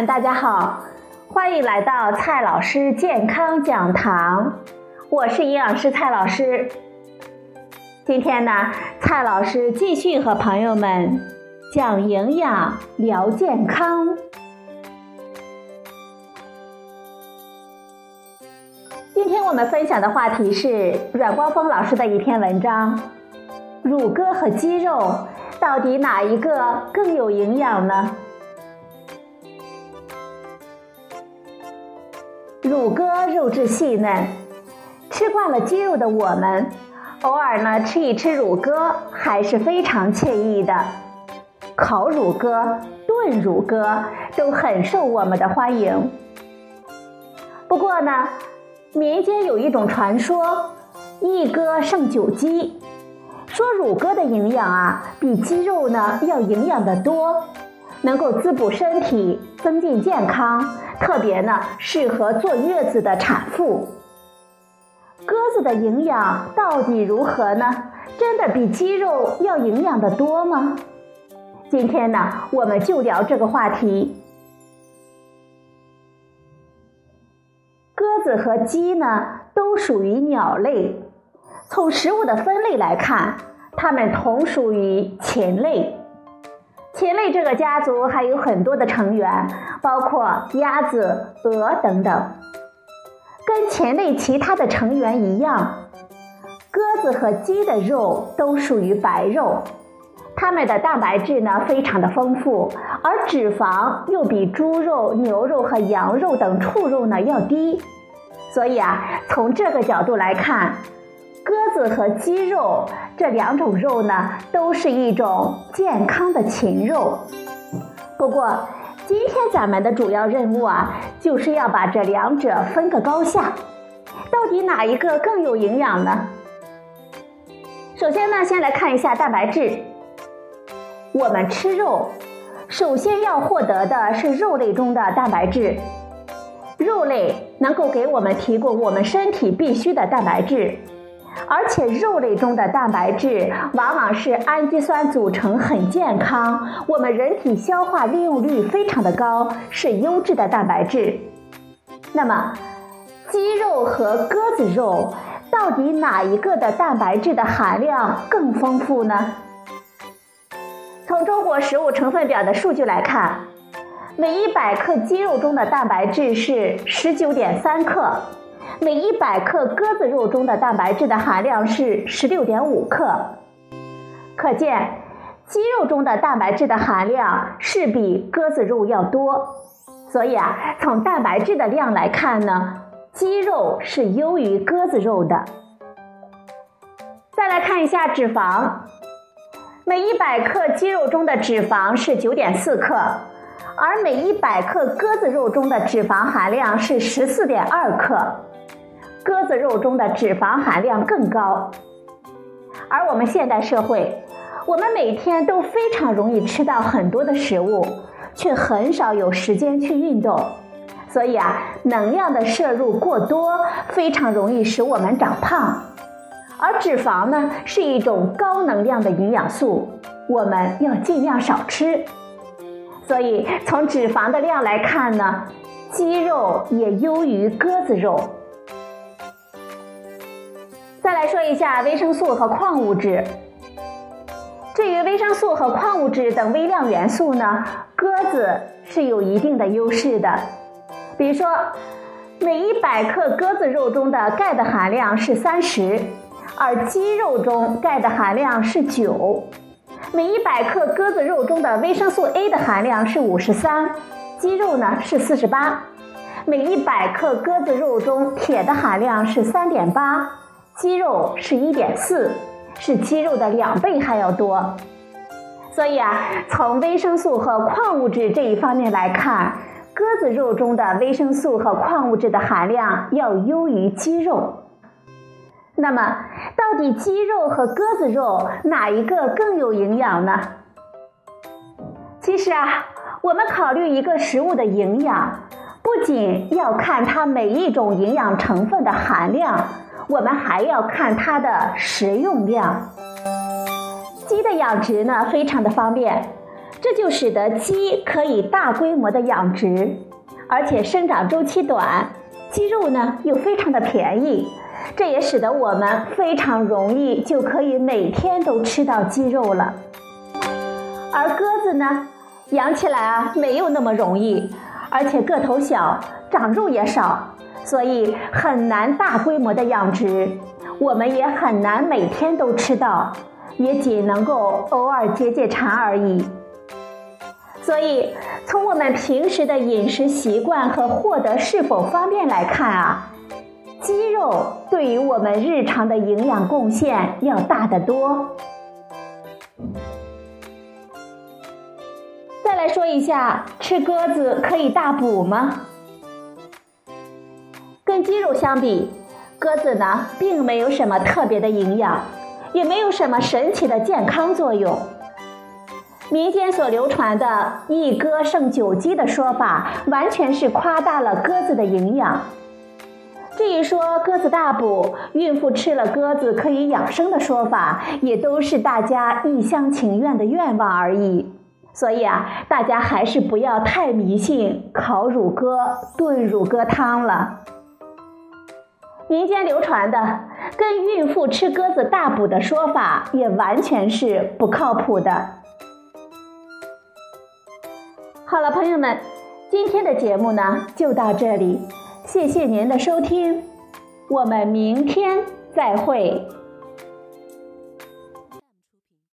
大家好，欢迎来到蔡老师健康讲堂，我是营养师蔡老师。今天呢，蔡老师继续和朋友们讲营养、聊健康。今天我们分享的话题是阮光峰老师的一篇文章：乳鸽和鸡肉到底哪一个更有营养呢？乳鸽肉质细嫩，吃惯了鸡肉的我们，偶尔呢吃一吃乳鸽还是非常惬意的。烤乳鸽、炖乳鸽都很受我们的欢迎。不过呢，民间有一种传说，一鸽胜九鸡，说乳鸽的营养啊比鸡肉呢要营养的多，能够滋补身体，增进健康。特别呢，适合坐月子的产妇。鸽子的营养到底如何呢？真的比鸡肉要营养的多吗？今天呢，我们就聊这个话题。鸽子和鸡呢，都属于鸟类。从食物的分类来看，它们同属于禽类。禽类这个家族还有很多的成员，包括鸭子、鹅等等。跟禽类其他的成员一样，鸽子和鸡的肉都属于白肉，它们的蛋白质呢非常的丰富，而脂肪又比猪肉、牛肉和羊肉等畜肉呢要低，所以啊，从这个角度来看。鸽子和鸡肉这两种肉呢，都是一种健康的禽肉。不过，今天咱们的主要任务啊，就是要把这两者分个高下，到底哪一个更有营养呢？首先呢，先来看一下蛋白质。我们吃肉，首先要获得的是肉类中的蛋白质。肉类能够给我们提供我们身体必需的蛋白质。而且肉类中的蛋白质往往是氨基酸组成，很健康，我们人体消化利用率非常的高，是优质的蛋白质。那么，鸡肉和鸽子肉到底哪一个的蛋白质的含量更丰富呢？从中国食物成分表的数据来看，每一百克鸡肉中的蛋白质是十九点三克。每一百克鸽子肉中的蛋白质的含量是十六点五克，可见鸡肉中的蛋白质的含量是比鸽子肉要多。所以啊，从蛋白质的量来看呢，鸡肉是优于鸽子肉的。再来看一下脂肪，每一百克鸡肉中的脂肪是九点四克，而每一百克鸽子肉中的脂肪含量是十四点二克。鸽子肉中的脂肪含量更高，而我们现代社会，我们每天都非常容易吃到很多的食物，却很少有时间去运动，所以啊，能量的摄入过多，非常容易使我们长胖。而脂肪呢，是一种高能量的营养素，我们要尽量少吃。所以从脂肪的量来看呢，鸡肉也优于鸽子肉。来说一下维生素和矿物质。至于维生素和矿物质等微量元素呢，鸽子是有一定的优势的。比如说，每一百克鸽子肉中的钙的含量是三十，而鸡肉中钙的含量是九。每一百克鸽子肉中的维生素 A 的含量是五十三，鸡肉呢是四十八。每一百克鸽子肉中铁的含量是三点八。鸡肉是一点四，是鸡肉的两倍还要多，所以啊，从维生素和矿物质这一方面来看，鸽子肉中的维生素和矿物质的含量要优于鸡肉。那么，到底鸡肉和鸽子肉哪一个更有营养呢？其实啊，我们考虑一个食物的营养，不仅要看它每一种营养成分的含量。我们还要看它的食用量。鸡的养殖呢，非常的方便，这就使得鸡可以大规模的养殖，而且生长周期短，鸡肉呢又非常的便宜，这也使得我们非常容易就可以每天都吃到鸡肉了。而鸽子呢，养起来啊没有那么容易，而且个头小，长肉也少，所以很难大规模的养殖，我们也很难每天都吃到，也仅能够偶尔解解馋而已。所以，从我们平时的饮食习惯和获得是否方便来看啊，鸡肉对于我们日常的营养贡献要大得多。再来说一下，吃鸽子可以大补吗？跟鸡肉相比，鸽子呢并没有什么特别的营养，也没有什么神奇的健康作用。民间所流传的“一鸽胜九鸡”的说法，完全是夸大了鸽子的营养。至于说鸽子大补，孕妇吃了鸽子可以养生的说法，也都是大家一厢情愿的愿望而已。所以啊，大家还是不要太迷信烤乳鸽、炖乳鸽汤了。民间流传的跟孕妇吃鸽子大补的说法，也完全是不靠谱的。好了，朋友们，今天的节目呢就到这里，谢谢您的收听，我们明天再会。